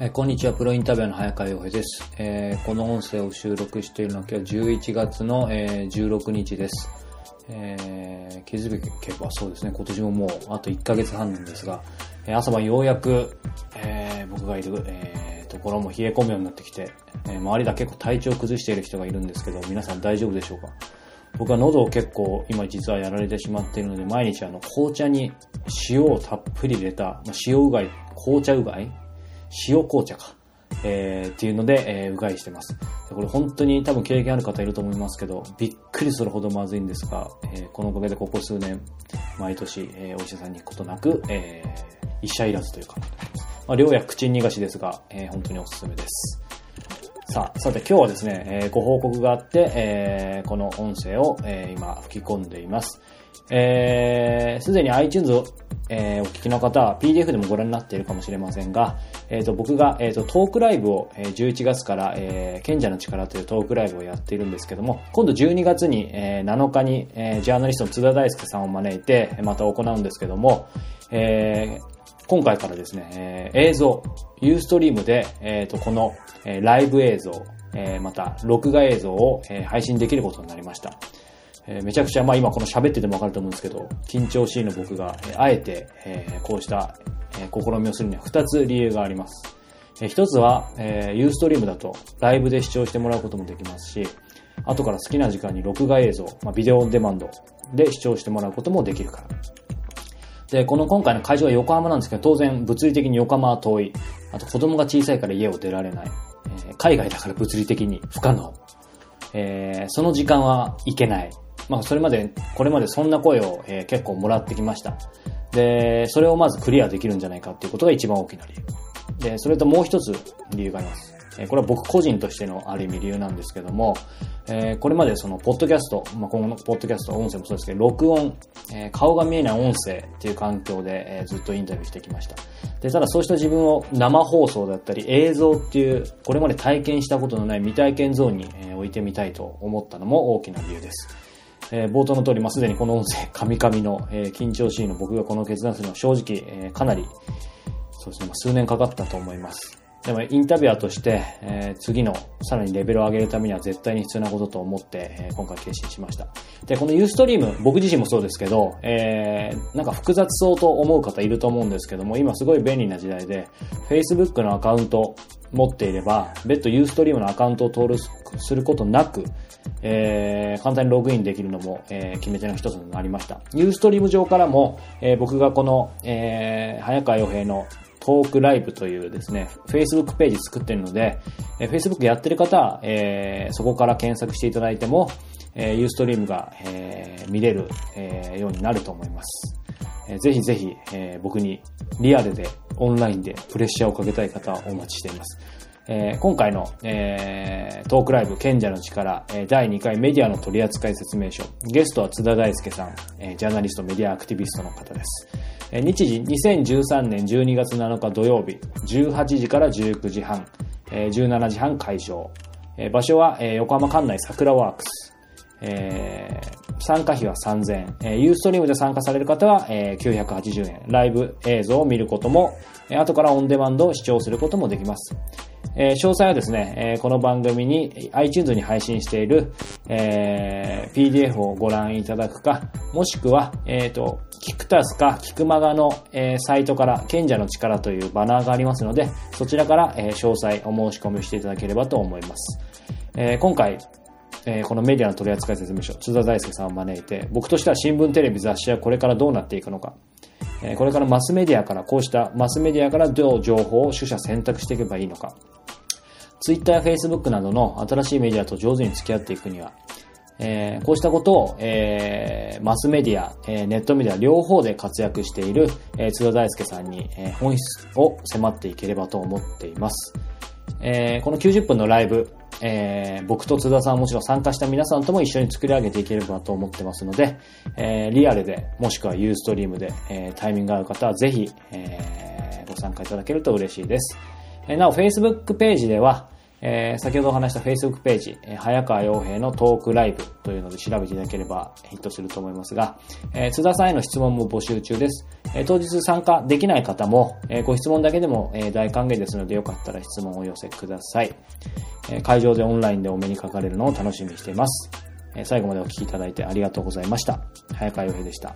えこんにちは、プロインタビューの早川洋平です、えーこの音声を収録しているのは今日11月の、えー16日です。えー気づけばそうですね、今年ももうあと1ヶ月半なんですが、え朝晩ようやく、えー僕がいる、えところも冷え込むようになってきて、え周りでは結構体調崩している人がいるんですけど、皆さん大丈夫でしょうか？僕は喉を結構今実はやられてしまっているので、毎日あの紅茶に塩をたっぷり入れた、まあ塩うがい、紅茶うがい塩紅茶か。えーっていうので、えーうがいしてます。これ本当に多分経験ある方いると思いますけど、びっくりするほどまずいんですが、えーこのおかげでここ数年、毎年、えーお医者さんに行くことなく、えー医者いらずというか、まあ、量や口逃がしですが、えー本当におすすめです。さあ、さて今日はですね、えーご報告があって、えーこの音声を、えー今吹き込んでいます。えーすでに iTunes を、えーお聞きの方は PDF でもご覧になっているかもしれませんが、えーと僕が、えーとトークライブを、えー11月から、えー賢者の力というトークライブをやっているんですけども、今度12月に、えー7日に、えージャーナリストの津田大介さんを招いて、また行うんですけども、えー今回からですね、えー映像、ユーストリームで、えーと、この、えーライブ映像、えーまた、録画映像を、えー配信できることになりました。えーめちゃくちゃ、まあ今この喋っててもわかると思うんですけど、緊張しいの僕が、えーあえて、えーこうした、えー試みをするには2つ理由があります。えー一つは、えーユーストリームだとライブで視聴してもらうこともできますし、後から好きな時間に録画映像、まあ、ビデオオンデマンドで視聴してもらうこともできるから。で、この今回の会場は横浜なんですけど、当然物理的に横浜は遠い。あと子供が小さいから家を出られない。えー海外だから物理的に不可能。えーその時間は行けない。まあ、それまで、これまでそんな声を、えー結構もらってきました。で、それをまずクリアできるんじゃないかっていうことが一番大きな理由。で、それともう一つ理由があります。えこれは僕個人としてのある意味理由なんですけども、えーこれまでその、ポッドキャスト、まあ、今後のポッドキャスト、音声もそうですけど、録音、えー顔が見えない音声っていう環境で、えーずっとインタビューしてきました。で、ただそうした自分を生放送だったり映像っていう、これまで体験したことのない未体験ゾーンに、え置いてみたいと思ったのも大きな理由です。えー冒頭の通り、まあ、すでにこの音声、カミカミの、えー緊張しいの僕がこの決断するのは正直、えーかなり、そうですね、まあ数年かかったと思います。でも、インタビュアーとして、え次の、さらにレベルを上げるためには絶対に必要なことと思って、え今回決心しました。で、このユーストリーム、僕自身もそうですけど、えなんか複雑そうと思う方いると思うんですけども、今すごい便利な時代で、Facebook のアカウント持っていれば、別途ユーストリームのアカウントを登録することなく、えー簡単にログインできるのも、えー決め手の一つになりました。ユーストリーム上からも、えー僕がこの、えー早川洋平のトークライブというですね、Facebook ページ作ってるので、えー Facebook やってる方は、えーそこから検索していただいても、えー、ユーストリームが、えー見れる、えーようになると思います。ぜひぜひ、え僕にリアルでオンラインでプレッシャーをかけたい方はお待ちしています。えー今回の、えートークライブ賢者の力、第2回メディアの取扱説明書。ゲストは津田大介さん、えジャーナリストメディアアクティビストの方です。日時2013年12月7日土曜日、18時から19時半、え17時半会場。え場所は、横浜館内桜ワークス。えー参加費は3000円。えーユーストリームで参加される方は、えー980円。ライブ映像を見ることも、えー後からオンデマンドを視聴することもできます。えー詳細はですね、えーこの番組に iTunes に配信している、えー PDF をご覧いただくか、もしくは、えっ、と、キクタスかキクマガの、えーサイトから賢者の力というバナーがありますので、そちらから、えー詳細お申し込みしていただければと思います。えー今回、えーこのメディアの取扱説明書、津田大介さんを招いて、僕としては新聞、テレビ、雑誌はこれからどうなっていくのか、えーこれからマスメディアから、こうしたマスメディアからどう情報を取捨選択していけばいいのか、Twitter や Facebook などの新しいメディアと上手に付き合っていくには、えーこうしたことを、えーマスメディア、えーネットメディア両方で活躍している、え津田大介さんに、え本質を迫っていければと思っています。えこの90分のライブ、えー僕と津田さんもちろん参加した皆さんとも一緒に作り上げていければと思ってますので、えーリアルで、もしくはユーストリームで、えータイミングが合う方はぜひ、えーご参加いただけると嬉しいです。えーなお、Facebook ページでは、えー、先ほどお話した Facebook ページ、えー、早川洋平のトークライブというので調べていただければヒットすると思いますが、えー、津田さんへの質問も募集中です。えー、当日参加できない方も、えー、ご質問だけでも、えー、大歓迎ですのでよかったら質問をお寄せください。え、会場でオンラインでお目にかかれるのを楽しみにしています。え、最後までお聴きいただいてありがとうございました。早川洋平でした。